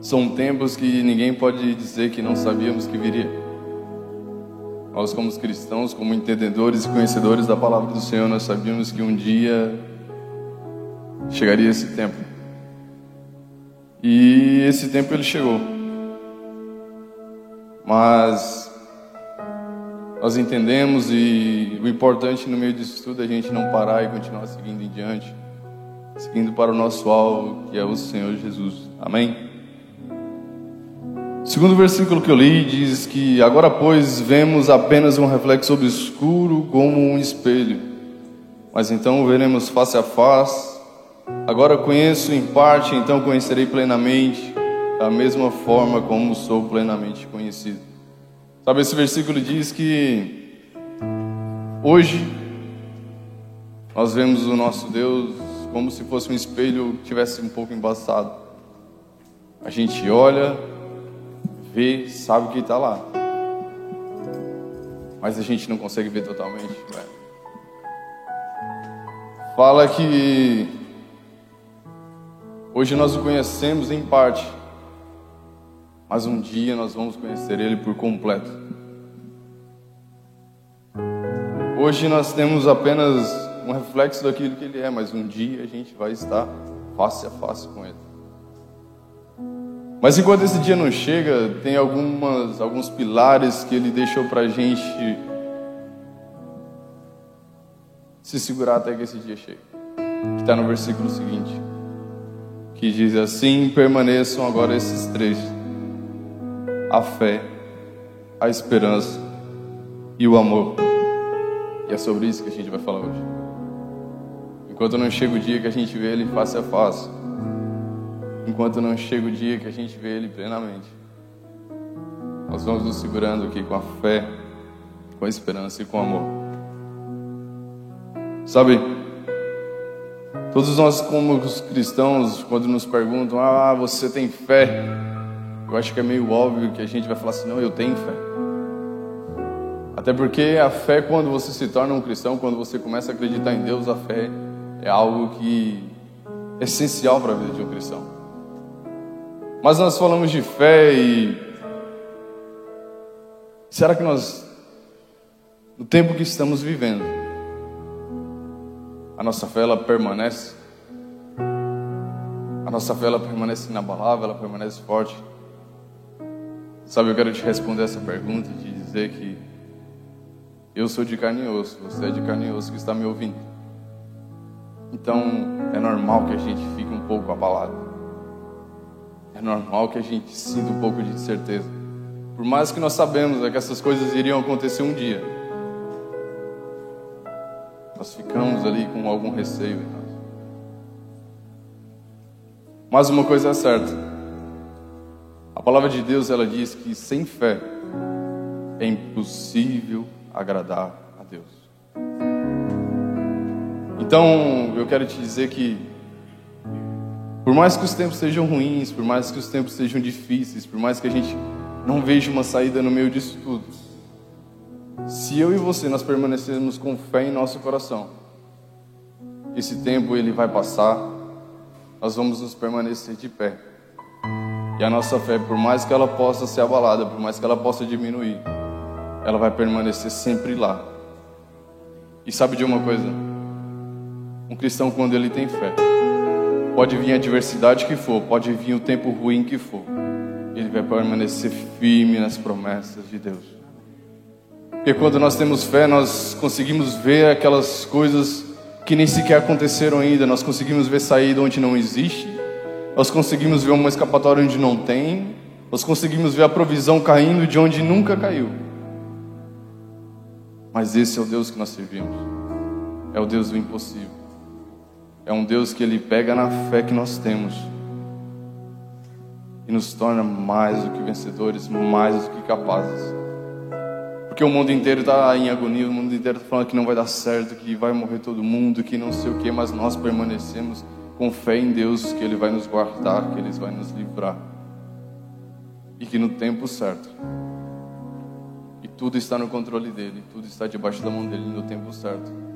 São tempos que ninguém pode dizer que não sabíamos que viria. Nós, como cristãos, como entendedores e conhecedores da palavra do Senhor, nós sabíamos que um dia chegaria esse tempo. E esse tempo ele chegou. Mas nós entendemos e o importante no meio disso tudo é a gente não parar e continuar seguindo em diante, seguindo para o nosso alvo, que é o Senhor Jesus. Amém? Segundo versículo que eu li diz que agora pois vemos apenas um reflexo obscuro como um espelho, mas então veremos face a face. Agora conheço em parte, então conhecerei plenamente, da mesma forma como sou plenamente conhecido. Sabe, esse versículo diz que hoje nós vemos o nosso Deus como se fosse um espelho que tivesse um pouco embaçado. A gente olha, vê, sabe que está lá. Mas a gente não consegue ver totalmente. Né? Fala que hoje nós o conhecemos em parte, mas um dia nós vamos conhecer Ele por completo. Hoje nós temos apenas um reflexo daquilo que Ele é, mas um dia a gente vai estar face a face com Ele. Mas enquanto esse dia não chega, tem algumas, alguns pilares que ele deixou para a gente se segurar até que esse dia chegue. Que está no versículo seguinte, que diz assim: permaneçam agora esses três: a fé, a esperança e o amor. E é sobre isso que a gente vai falar hoje. Enquanto não chega o dia que a gente vê ele face a face enquanto não chega o dia que a gente vê Ele plenamente. Nós vamos nos segurando aqui com a fé, com a esperança e com o amor. Sabe, todos nós, como cristãos, quando nos perguntam, ah, você tem fé? Eu acho que é meio óbvio que a gente vai falar assim, não, eu tenho fé. Até porque a fé, quando você se torna um cristão, quando você começa a acreditar em Deus, a fé é algo que é essencial para a vida de um cristão. Mas nós falamos de fé e. Será que nós, no tempo que estamos vivendo, a nossa fé ela permanece? A nossa fé ela permanece inabalável, ela permanece forte? Sabe, eu quero te responder essa pergunta de dizer que eu sou de carne e osso, você é de carne e osso que está me ouvindo. Então, é normal que a gente fique um pouco abalado. É normal que a gente sinta um pouco de incerteza. Por mais que nós sabemos é que essas coisas iriam acontecer um dia. Nós ficamos ali com algum receio. Mas uma coisa é certa. A palavra de Deus ela diz que sem fé é impossível agradar a Deus. Então, eu quero te dizer que por mais que os tempos sejam ruins, por mais que os tempos sejam difíceis, por mais que a gente não veja uma saída no meio disso tudo, se eu e você nós permanecermos com fé em nosso coração, esse tempo ele vai passar, nós vamos nos permanecer de pé. E a nossa fé, por mais que ela possa ser abalada, por mais que ela possa diminuir, ela vai permanecer sempre lá. E sabe de uma coisa? Um cristão, quando ele tem fé, Pode vir a adversidade que for, pode vir o tempo ruim que for, ele vai permanecer firme nas promessas de Deus. Porque quando nós temos fé, nós conseguimos ver aquelas coisas que nem sequer aconteceram ainda, nós conseguimos ver saída onde não existe, nós conseguimos ver uma escapatória onde não tem, nós conseguimos ver a provisão caindo de onde nunca caiu. Mas esse é o Deus que nós servimos, é o Deus do impossível. É um Deus que Ele pega na fé que nós temos e nos torna mais do que vencedores, mais do que capazes. Porque o mundo inteiro está em agonia, o mundo inteiro está falando que não vai dar certo, que vai morrer todo mundo, que não sei o que, mas nós permanecemos com fé em Deus que Ele vai nos guardar, que Ele vai nos livrar. E que no tempo certo, e tudo está no controle dEle, tudo está debaixo da mão dEle no tempo certo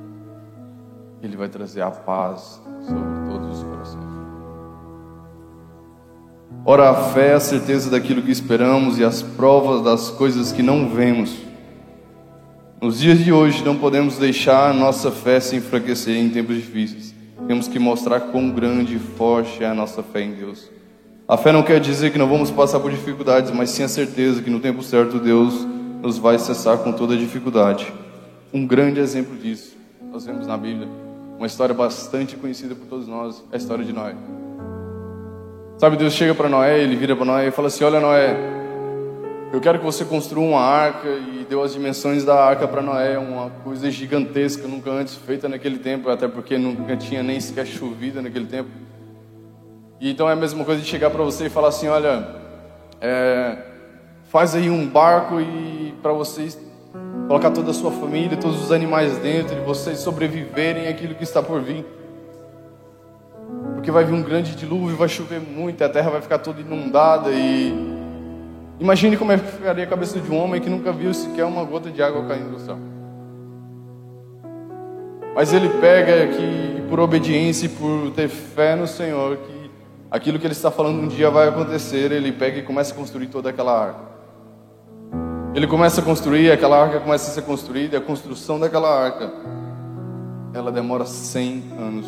ele vai trazer a paz sobre todos os corações. Ora, a fé é a certeza daquilo que esperamos e as provas das coisas que não vemos. Nos dias de hoje, não podemos deixar nossa fé se enfraquecer em tempos difíceis. Temos que mostrar quão grande e forte é a nossa fé em Deus. A fé não quer dizer que não vamos passar por dificuldades, mas sim a certeza que no tempo certo Deus nos vai cessar com toda dificuldade. Um grande exemplo disso, nós vemos na Bíblia, uma história bastante conhecida por todos nós, é a história de Noé. Sabe, Deus chega para Noé, ele vira para Noé e fala assim: Olha, Noé, eu quero que você construa uma arca e deu as dimensões da arca para Noé, uma coisa gigantesca, nunca antes feita naquele tempo, até porque nunca tinha nem sequer chovido naquele tempo. E então é a mesma coisa de chegar para você e falar assim: Olha, é, faz aí um barco e para vocês colocar toda a sua família, todos os animais dentro e vocês sobreviverem aquilo que está por vir porque vai vir um grande dilúvio, vai chover muito, a terra vai ficar toda inundada e imagine como é que ficaria a cabeça de um homem que nunca viu sequer uma gota de água caindo do céu. Mas ele pega que por obediência e por ter fé no Senhor, que aquilo que ele está falando um dia vai acontecer, ele pega e começa a construir toda aquela arca. Ele começa a construir, aquela arca começa a ser construída, e a construção daquela arca, ela demora 100 anos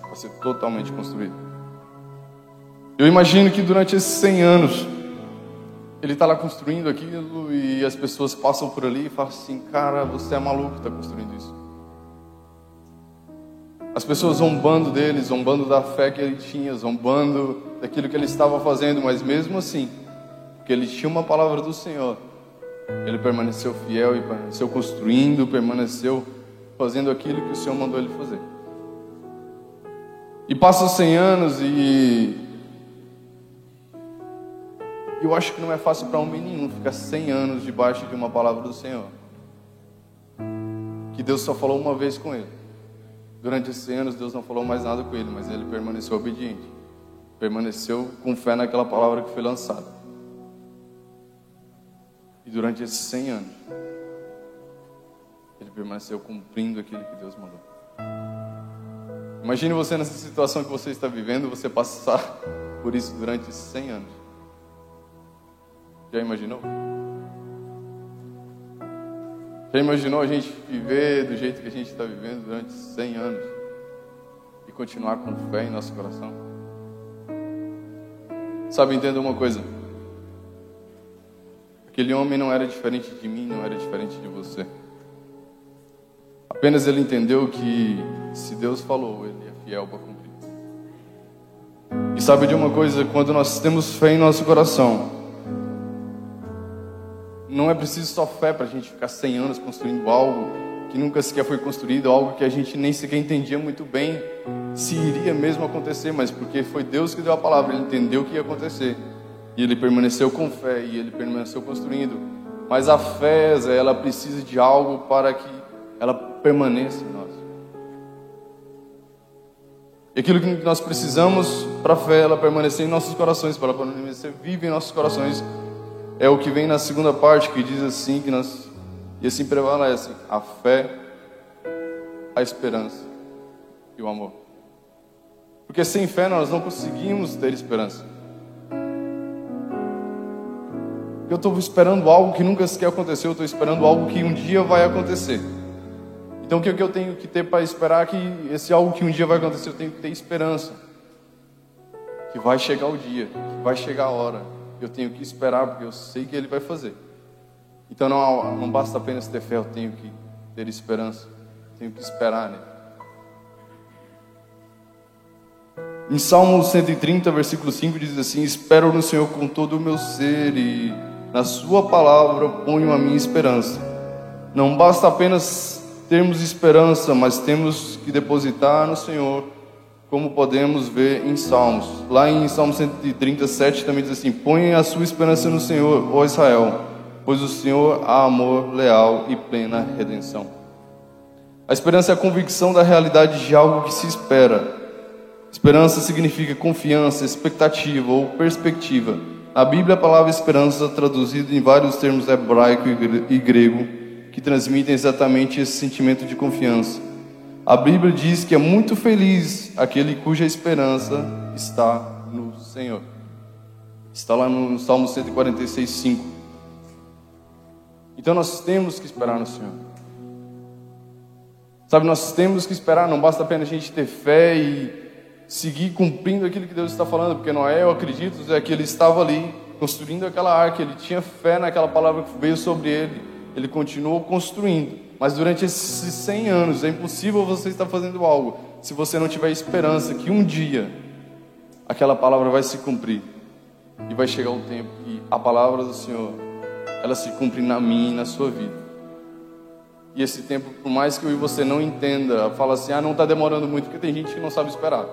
para ser totalmente construído. Eu imagino que durante esses 100 anos, ele está lá construindo aquilo e as pessoas passam por ali e falam assim: Cara, você é maluco que está construindo isso. As pessoas zombando dele, zombando da fé que ele tinha, zombando daquilo que ele estava fazendo, mas mesmo assim, porque ele tinha uma palavra do Senhor, ele permaneceu fiel e permaneceu construindo, permaneceu fazendo aquilo que o Senhor mandou ele fazer. E passam 100 anos e. Eu acho que não é fácil para homem nenhum ficar 100 anos debaixo de uma palavra do Senhor. Que Deus só falou uma vez com ele. Durante esses 100 anos, Deus não falou mais nada com ele, mas ele permaneceu obediente. Permaneceu com fé naquela palavra que foi lançada. E durante esses 100 anos, ele permaneceu cumprindo aquilo que Deus mandou. Imagine você nessa situação que você está vivendo, você passar por isso durante 100 anos. Já imaginou? Já imaginou a gente viver do jeito que a gente está vivendo durante 100 anos e continuar com fé em nosso coração? Sabe, entenda uma coisa. Aquele homem não era diferente de mim, não era diferente de você. Apenas ele entendeu que se Deus falou, ele é fiel para cumprir. E sabe de uma coisa, quando nós temos fé em nosso coração, não é preciso só fé para a gente ficar 100 anos construindo algo que nunca sequer foi construído, algo que a gente nem sequer entendia muito bem se iria mesmo acontecer, mas porque foi Deus que deu a palavra, ele entendeu o que ia acontecer. E ele permaneceu com fé e ele permaneceu construindo. Mas a fé, ela precisa de algo para que ela permaneça em nós. E aquilo que nós precisamos para a fé ela permanecer em nossos corações, para ela permanecer viva em nossos corações, é o que vem na segunda parte, que diz assim, que nós, e assim prevalece, a fé, a esperança e o amor. Porque sem fé nós não conseguimos ter esperança. Eu estou esperando algo que nunca sequer aconteceu, eu estou esperando algo que um dia vai acontecer. Então o que eu tenho que ter para esperar que esse algo que um dia vai acontecer, eu tenho que ter esperança. Que vai chegar o dia, que vai chegar a hora. Eu tenho que esperar porque eu sei que ele vai fazer. Então não, não basta apenas ter fé, eu tenho que ter esperança. Tenho que esperar nele. Em Salmo 130, versículo 5 diz assim: Espero no Senhor com todo o meu ser e na Sua palavra ponho a minha esperança. Não basta apenas termos esperança, mas temos que depositar no Senhor, como podemos ver em Salmos. Lá em Salmo 137 também diz assim: Põe a sua esperança no Senhor, ó Israel, pois o Senhor há amor leal e plena redenção. A esperança é a convicção da realidade de algo que se espera. Esperança significa confiança, expectativa ou perspectiva. Na Bíblia, a palavra esperança, traduzida em vários termos hebraico e grego, que transmitem exatamente esse sentimento de confiança. A Bíblia diz que é muito feliz aquele cuja esperança está no Senhor. Está lá no Salmo 146, 5. Então nós temos que esperar no Senhor. Sabe, nós temos que esperar, não basta apenas a gente ter fé e seguir cumprindo aquilo que Deus está falando, porque Noé, eu acredito, é que ele estava ali construindo aquela arca, ele tinha fé naquela palavra que veio sobre ele, ele continuou construindo. Mas durante esses 100 anos é impossível você estar fazendo algo se você não tiver esperança que um dia aquela palavra vai se cumprir e vai chegar um tempo que a palavra do Senhor ela se cumpre na minha e na sua vida. E esse tempo, por mais que eu e você não entenda, fala assim, ah, não está demorando muito, porque tem gente que não sabe esperar.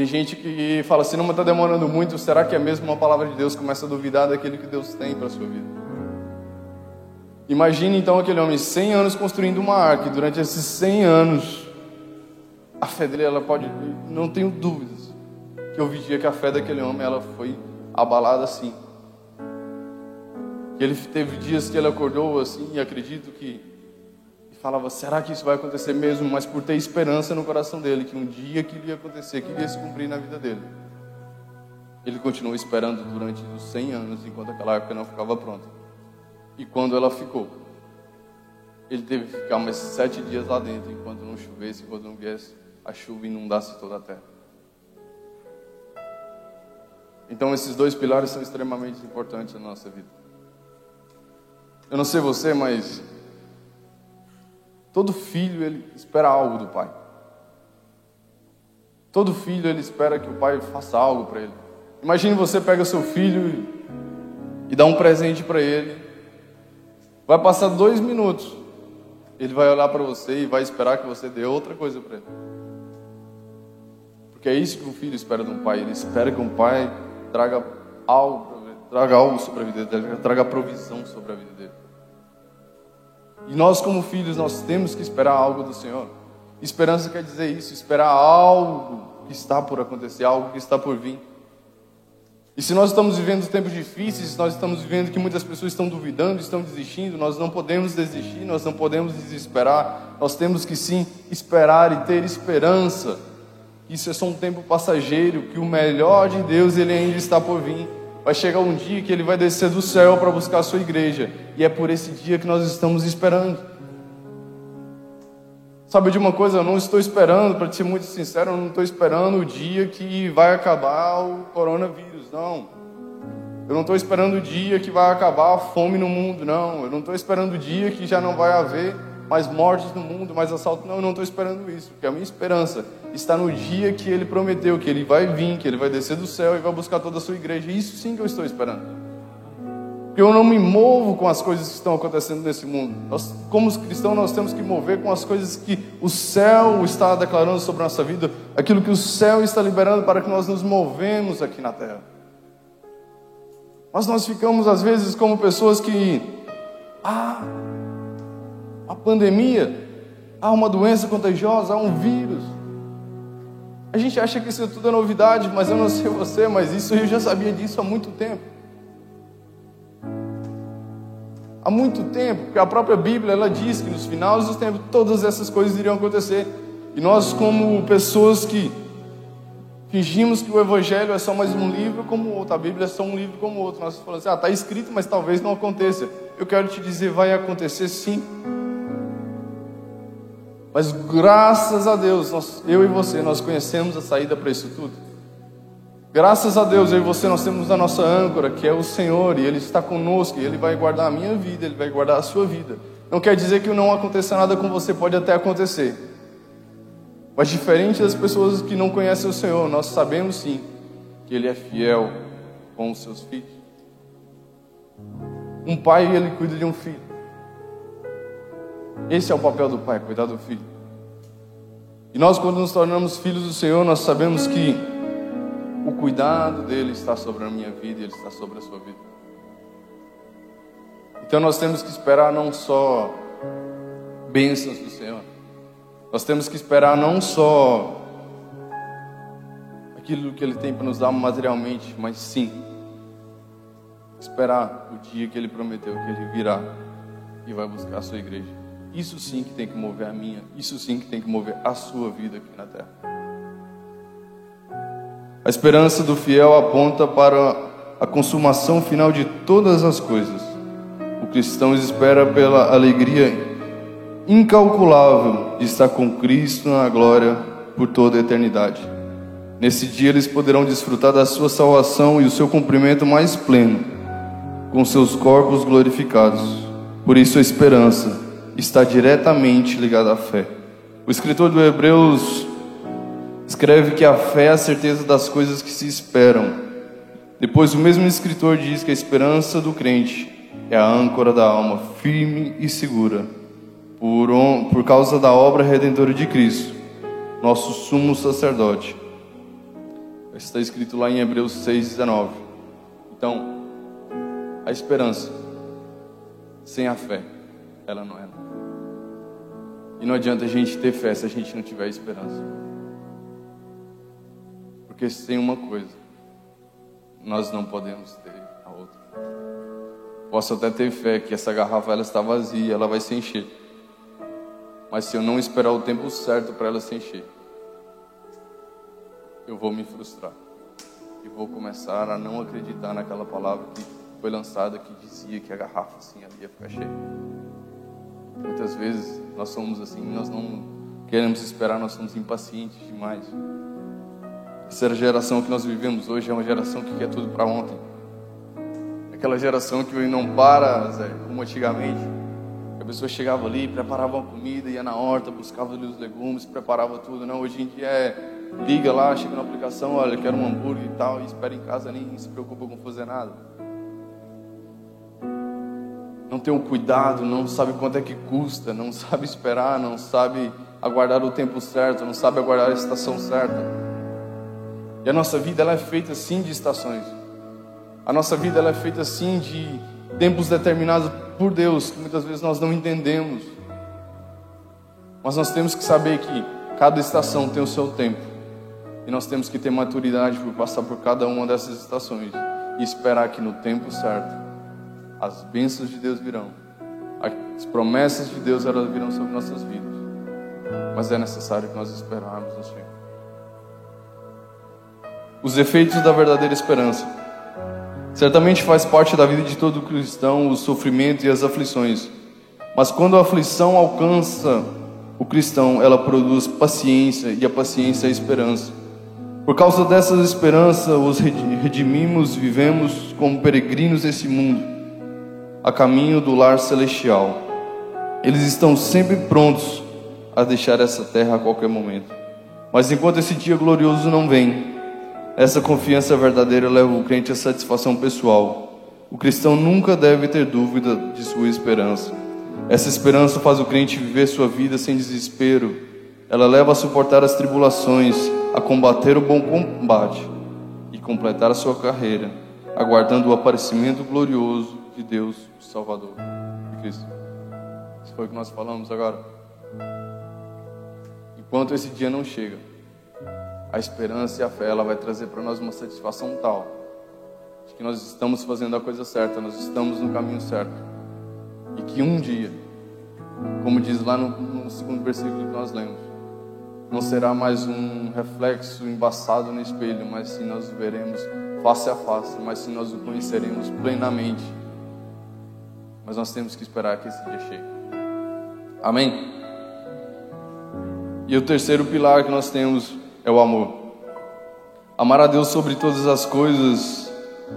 Tem gente que fala assim, não está demorando muito, será que é mesmo uma palavra de Deus? Começa a duvidar daquilo que Deus tem para a sua vida. Imagine então aquele homem 100 anos construindo uma arca, e durante esses 100 anos, a fé dele, ela pode, não tenho dúvidas, que eu vi dia que a fé daquele homem, ela foi abalada assim. Ele teve dias que ele acordou assim, e acredito que falava: será que isso vai acontecer mesmo? Mas por ter esperança no coração dele, que um dia que iria acontecer, que iria se cumprir na vida dele, ele continuou esperando durante os 100 anos, enquanto aquela arca não ficava pronta. E quando ela ficou, ele teve que ficar mais sete dias lá dentro, enquanto não chovesse, enquanto não viesse a chuva inundasse toda a terra. Então, esses dois pilares são extremamente importantes na nossa vida. Eu não sei você, mas todo filho ele espera algo do pai. Todo filho ele espera que o pai faça algo para ele. Imagine você pega seu filho e dá um presente para ele. Vai passar dois minutos. Ele vai olhar para você e vai esperar que você dê outra coisa para ele. Porque é isso que um filho espera de um pai. Ele espera que um pai traga algo, traga algo sobre a vida dele, traga provisão sobre a vida dele. E nós, como filhos, nós temos que esperar algo do Senhor. Esperança quer dizer isso, esperar algo que está por acontecer, algo que está por vir. E se nós estamos vivendo tempos difíceis, nós estamos vivendo que muitas pessoas estão duvidando, estão desistindo, nós não podemos desistir, nós não podemos desesperar, nós temos que sim esperar e ter esperança. Isso é só um tempo passageiro, que o melhor de Deus ele ainda está por vir. Vai chegar um dia que ele vai descer do céu para buscar a sua igreja. E é por esse dia que nós estamos esperando. Sabe de uma coisa? Eu não estou esperando, para ser muito sincero, eu não estou esperando o dia que vai acabar o coronavírus, não. Eu não estou esperando o dia que vai acabar a fome no mundo, não. Eu não estou esperando o dia que já não vai haver mais mortes no mundo, mais assalto. Não, eu não estou esperando isso, porque a minha esperança está no dia que ele prometeu, que ele vai vir, que ele vai descer do céu e vai buscar toda a sua igreja. Isso sim que eu estou esperando. Porque eu não me movo com as coisas que estão acontecendo nesse mundo. Nós, como cristãos, nós temos que mover com as coisas que o céu está declarando sobre a nossa vida, aquilo que o céu está liberando para que nós nos movemos aqui na terra. Mas nós ficamos, às vezes, como pessoas que. Ah, a pandemia, há uma doença contagiosa, há um vírus. A gente acha que isso tudo é novidade, mas eu não sei você, mas isso eu já sabia disso há muito tempo. Há muito tempo, porque a própria Bíblia ela diz que nos finais dos tempos todas essas coisas iriam acontecer. E nós, como pessoas que fingimos que o Evangelho é só mais um livro como outro, a Bíblia é só um livro como outro, nós falamos assim: ah, está escrito, mas talvez não aconteça. Eu quero te dizer, vai acontecer sim. Mas graças a Deus, nós, eu e você, nós conhecemos a saída para isso tudo. Graças a Deus, eu e você, nós temos a nossa âncora, que é o Senhor, e Ele está conosco, e Ele vai guardar a minha vida, Ele vai guardar a sua vida. Não quer dizer que não aconteça nada com você, pode até acontecer. Mas diferente das pessoas que não conhecem o Senhor, nós sabemos sim que Ele é fiel com os seus filhos. Um pai, ele cuida de um filho. Esse é o papel do pai, cuidar do filho. E nós, quando nos tornamos filhos do Senhor, nós sabemos que o cuidado dele está sobre a minha vida e ele está sobre a sua vida. Então nós temos que esperar não só bênçãos do Senhor, nós temos que esperar não só aquilo que Ele tem para nos dar materialmente, mas sim esperar o dia que Ele prometeu que Ele virá e vai buscar a sua igreja. Isso sim que tem que mover a minha, isso sim que tem que mover a sua vida aqui na terra. A esperança do fiel aponta para a consumação final de todas as coisas. O cristão espera pela alegria incalculável de estar com Cristo na glória por toda a eternidade. Nesse dia eles poderão desfrutar da sua salvação e o seu cumprimento mais pleno, com seus corpos glorificados. Por isso a esperança está diretamente ligada à fé. O escritor do Hebreus escreve que a fé é a certeza das coisas que se esperam. Depois, o mesmo escritor diz que a esperança do crente é a âncora da alma, firme e segura, por, por causa da obra redentora de Cristo, nosso sumo sacerdote. Está escrito lá em Hebreus 6,19. Então, a esperança sem a fé, ela não é. E não adianta a gente ter fé se a gente não tiver esperança. Porque se tem uma coisa, nós não podemos ter a outra. Posso até ter fé que essa garrafa ela está vazia, ela vai se encher. Mas se eu não esperar o tempo certo para ela se encher, eu vou me frustrar. E vou começar a não acreditar naquela palavra que foi lançada que dizia que a garrafa assim ia ficar cheia. Muitas vezes nós somos assim, nós não queremos esperar, nós somos impacientes demais. Essa geração que nós vivemos hoje é uma geração que quer tudo para ontem. Aquela geração que não para, Zé, como antigamente. A pessoa chegava ali, preparava uma comida, ia na horta, buscava ali os legumes, preparava tudo. Não, hoje em dia é liga lá, chega na aplicação, olha, quero um hambúrguer e tal, e espera em casa, nem se preocupa com fazer nada. Não tem um cuidado, não sabe quanto é que custa, não sabe esperar, não sabe aguardar o tempo certo, não sabe aguardar a estação certa. E a nossa vida ela é feita sim de estações. A nossa vida ela é feita sim de tempos determinados por Deus, que muitas vezes nós não entendemos. Mas nós temos que saber que cada estação tem o seu tempo. E nós temos que ter maturidade para passar por cada uma dessas estações e esperar que no tempo certo as bênçãos de Deus virão. As promessas de Deus elas virão sobre nossas vidas. Mas é necessário que nós esperarmos no Senhor os efeitos da verdadeira esperança. Certamente faz parte da vida de todo cristão o sofrimento e as aflições. Mas quando a aflição alcança o cristão, ela produz paciência e a paciência é esperança. Por causa dessas esperanças, os redimimos, vivemos como peregrinos nesse mundo, a caminho do lar celestial. Eles estão sempre prontos a deixar essa terra a qualquer momento. Mas enquanto esse dia glorioso não vem, essa confiança verdadeira leva o crente à satisfação pessoal. O cristão nunca deve ter dúvida de sua esperança. Essa esperança faz o crente viver sua vida sem desespero. Ela leva a suportar as tribulações, a combater o bom combate e completar a sua carreira, aguardando o aparecimento glorioso de Deus, o Salvador, de Cristo. Isso foi o que nós falamos agora. Enquanto esse dia não chega, a esperança e a fé, ela vai trazer para nós uma satisfação tal de que nós estamos fazendo a coisa certa, nós estamos no caminho certo. E que um dia, como diz lá no, no segundo versículo que nós lemos, não será mais um reflexo embaçado no espelho, mas sim nós veremos face a face, mas sim nós o conheceremos plenamente. Mas nós temos que esperar que esse dia chegue. Amém? E o terceiro pilar que nós temos é o amor. Amar a Deus sobre todas as coisas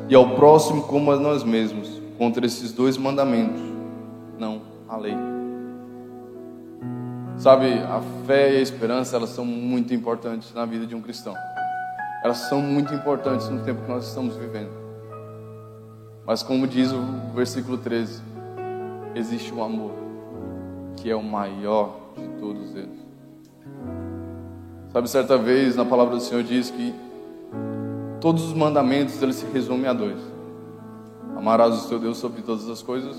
e ao próximo como a nós mesmos. Contra esses dois mandamentos, não a lei. Sabe, a fé e a esperança, elas são muito importantes na vida de um cristão. Elas são muito importantes no tempo que nós estamos vivendo. Mas como diz o versículo 13, existe um amor que é o maior de todos eles. Sabe, certa vez na palavra do Senhor diz que todos os mandamentos eles se resumem a dois: amarás o seu Deus sobre todas as coisas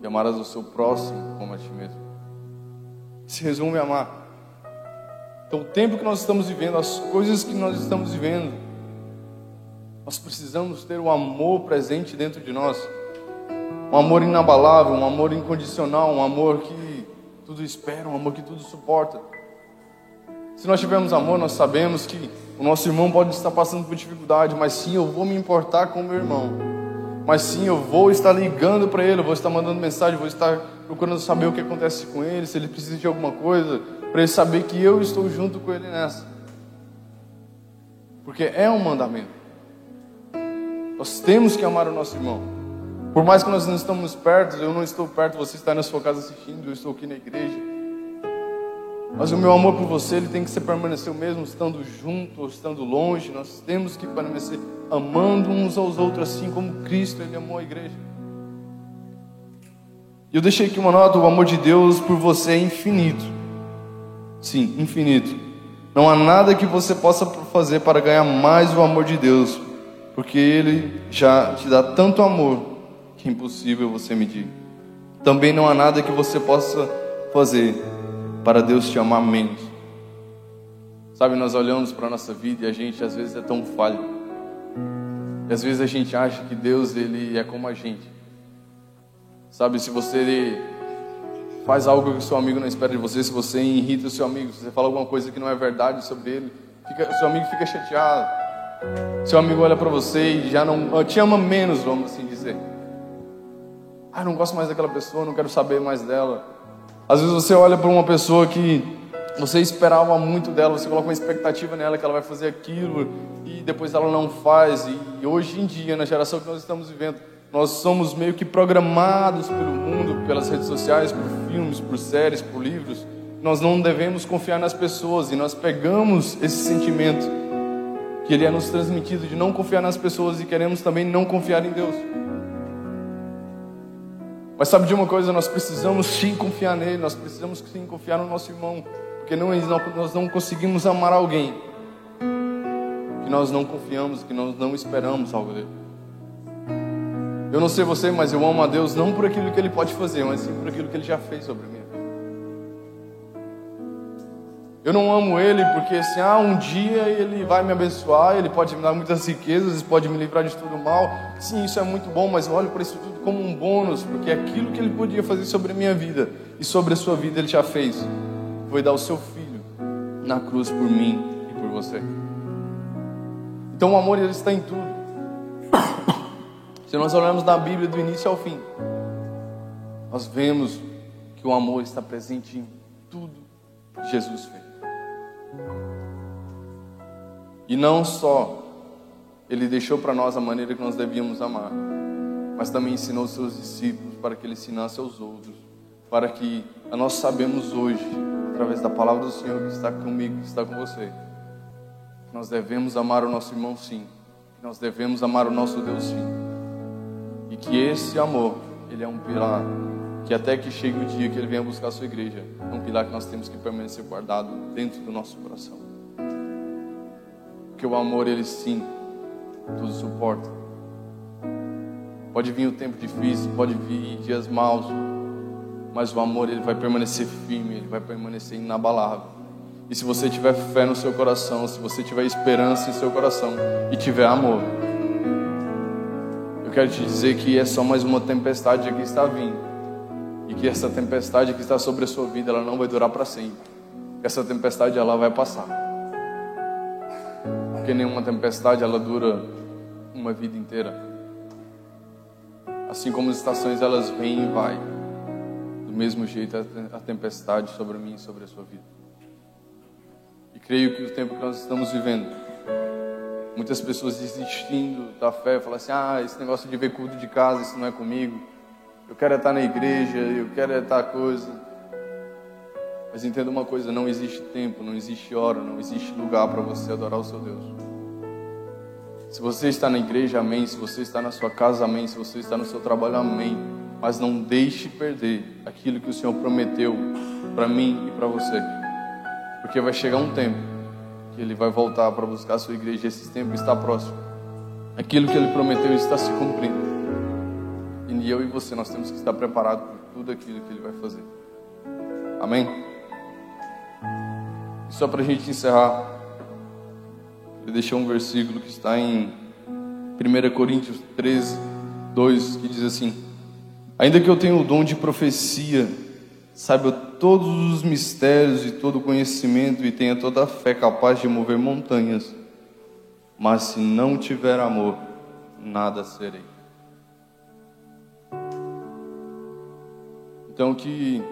e amarás o seu próximo como a ti mesmo. Se resume a amar. Então, o tempo que nós estamos vivendo, as coisas que nós estamos vivendo, nós precisamos ter o amor presente dentro de nós. Um amor inabalável, um amor incondicional, um amor que tudo espera, um amor que tudo suporta. Se nós tivermos amor, nós sabemos que o nosso irmão pode estar passando por dificuldade, mas sim, eu vou me importar com o meu irmão. Mas sim, eu vou estar ligando para ele, eu vou estar mandando mensagem, vou estar procurando saber o que acontece com ele, se ele precisa de alguma coisa, para ele saber que eu estou junto com ele nessa. Porque é um mandamento. Nós temos que amar o nosso irmão. Por mais que nós não estamos perto, eu não estou perto, você está na sua casa assistindo, eu estou aqui na igreja. Mas o meu amor por você, ele tem que ser permanecer o mesmo, estando junto ou estando longe. Nós temos que permanecer amando uns aos outros, assim como Cristo, ele amou a igreja. E eu deixei aqui uma nota: o amor de Deus por você é infinito. Sim, infinito. Não há nada que você possa fazer para ganhar mais o amor de Deus porque Ele já te dá tanto amor que é impossível você medir. Também não há nada que você possa fazer para Deus te amar menos. Sabe, nós olhamos para a nossa vida e a gente às vezes é tão falho. E às vezes a gente acha que Deus ele é como a gente. Sabe, se você faz algo que o seu amigo não espera de você, se você irrita o seu amigo, se você fala alguma coisa que não é verdade sobre ele, fica, seu amigo fica chateado. Seu amigo olha para você e já não te ama menos, vamos assim dizer. Ah, não gosto mais daquela pessoa, não quero saber mais dela. Às vezes você olha para uma pessoa que você esperava muito dela, você coloca uma expectativa nela que ela vai fazer aquilo e depois ela não faz. E hoje em dia, na geração que nós estamos vivendo, nós somos meio que programados pelo mundo, pelas redes sociais, por filmes, por séries, por livros. Nós não devemos confiar nas pessoas e nós pegamos esse sentimento que ele é nos transmitido de não confiar nas pessoas e queremos também não confiar em Deus. Mas sabe de uma coisa, nós precisamos sim confiar nele, nós precisamos sim confiar no nosso irmão, porque não, nós não conseguimos amar alguém que nós não confiamos, que nós não esperamos algo dele. Eu não sei você, mas eu amo a Deus não por aquilo que ele pode fazer, mas sim por aquilo que ele já fez sobre mim. Eu não amo Ele porque assim, ah, um dia Ele vai me abençoar, Ele pode me dar muitas riquezas, pode me livrar de tudo mal. Sim, isso é muito bom, mas eu olho para isso tudo como um bônus, porque é aquilo que Ele podia fazer sobre a minha vida e sobre a sua vida Ele já fez. Foi dar o seu Filho na cruz por mim e por você. Então o amor Ele está em tudo. Se nós olharmos na Bíblia do início ao fim, nós vemos que o amor está presente em tudo que Jesus fez. E não só ele deixou para nós a maneira que nós devíamos amar, mas também ensinou seus discípulos para que ele ensinasse aos outros, para que nós sabemos hoje, através da palavra do Senhor que está comigo, que está com você, nós devemos amar o nosso irmão sim, nós devemos amar o nosso Deus sim. E que esse amor, ele é um pilar que até que chegue o dia que ele venha buscar a sua igreja, é um pilar que nós temos que permanecer guardado dentro do nosso coração. Porque o amor, ele sim, tudo suporta. Pode vir o tempo difícil, pode vir dias maus, mas o amor, ele vai permanecer firme, ele vai permanecer inabalável. E se você tiver fé no seu coração, se você tiver esperança em seu coração e tiver amor, eu quero te dizer que é só mais uma tempestade que está vindo que essa tempestade que está sobre a sua vida, ela não vai durar para sempre. Essa tempestade ela vai passar. Porque nenhuma tempestade ela dura uma vida inteira. Assim como as estações elas vêm e vai. Do mesmo jeito a tempestade sobre mim e sobre a sua vida. E creio que o tempo que nós estamos vivendo, muitas pessoas desistindo da fé, falam assim: "Ah, esse negócio de ver culto de casa, isso não é comigo" eu quero estar na igreja, eu quero estar coisa. Mas entenda uma coisa: não existe tempo, não existe hora, não existe lugar para você adorar o seu Deus. Se você está na igreja, amém. Se você está na sua casa, amém. Se você está no seu trabalho, amém. Mas não deixe perder aquilo que o Senhor prometeu para mim e para você. Porque vai chegar um tempo que Ele vai voltar para buscar a sua igreja. Esse tempo está próximo. Aquilo que Ele prometeu está se cumprindo. E eu e você, nós temos que estar preparados por tudo aquilo que Ele vai fazer. Amém? E só para a gente encerrar, eu deixei um versículo que está em 1 Coríntios 13, 2, que diz assim: Ainda que eu tenha o dom de profecia saiba todos os mistérios e todo o conhecimento e tenha toda a fé capaz de mover montanhas, mas se não tiver amor, nada serei. Então que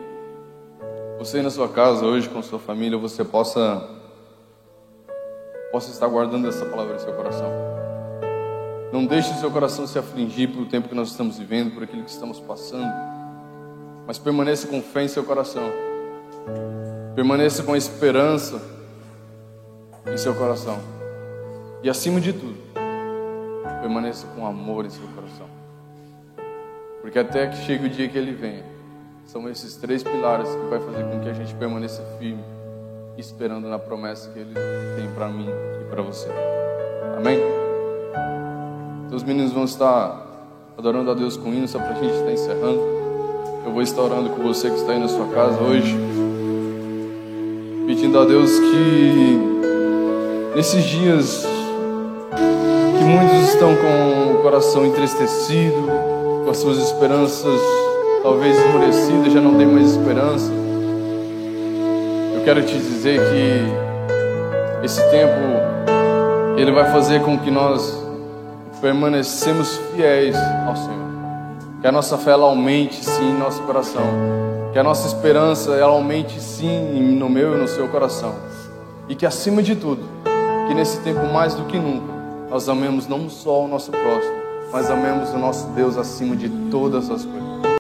você na sua casa hoje com sua família você possa possa estar guardando essa palavra em seu coração. Não deixe o seu coração se afligir pelo tempo que nós estamos vivendo, por aquilo que estamos passando, mas permaneça com fé em seu coração. Permaneça com esperança em seu coração. E acima de tudo, permaneça com amor em seu coração. Porque até que chegue o dia que ele venha, são esses três pilares que vai fazer com que a gente permaneça firme, esperando na promessa que Ele tem para mim e para você. Amém? Então os meninos vão estar adorando a Deus com hino, só para a gente estar encerrando. Eu vou estar orando com você que está aí na sua casa hoje, pedindo a Deus que nesses dias que muitos estão com o coração entristecido, com as suas esperanças talvez esmurecido, já não tem mais esperança. Eu quero te dizer que esse tempo ele vai fazer com que nós permanecemos fiéis ao Senhor. Que a nossa fé ela aumente sim em nosso coração. Que a nossa esperança ela aumente sim no meu e no seu coração. E que acima de tudo, que nesse tempo mais do que nunca, nós amemos não só o nosso próximo, mas amemos o nosso Deus acima de todas as coisas.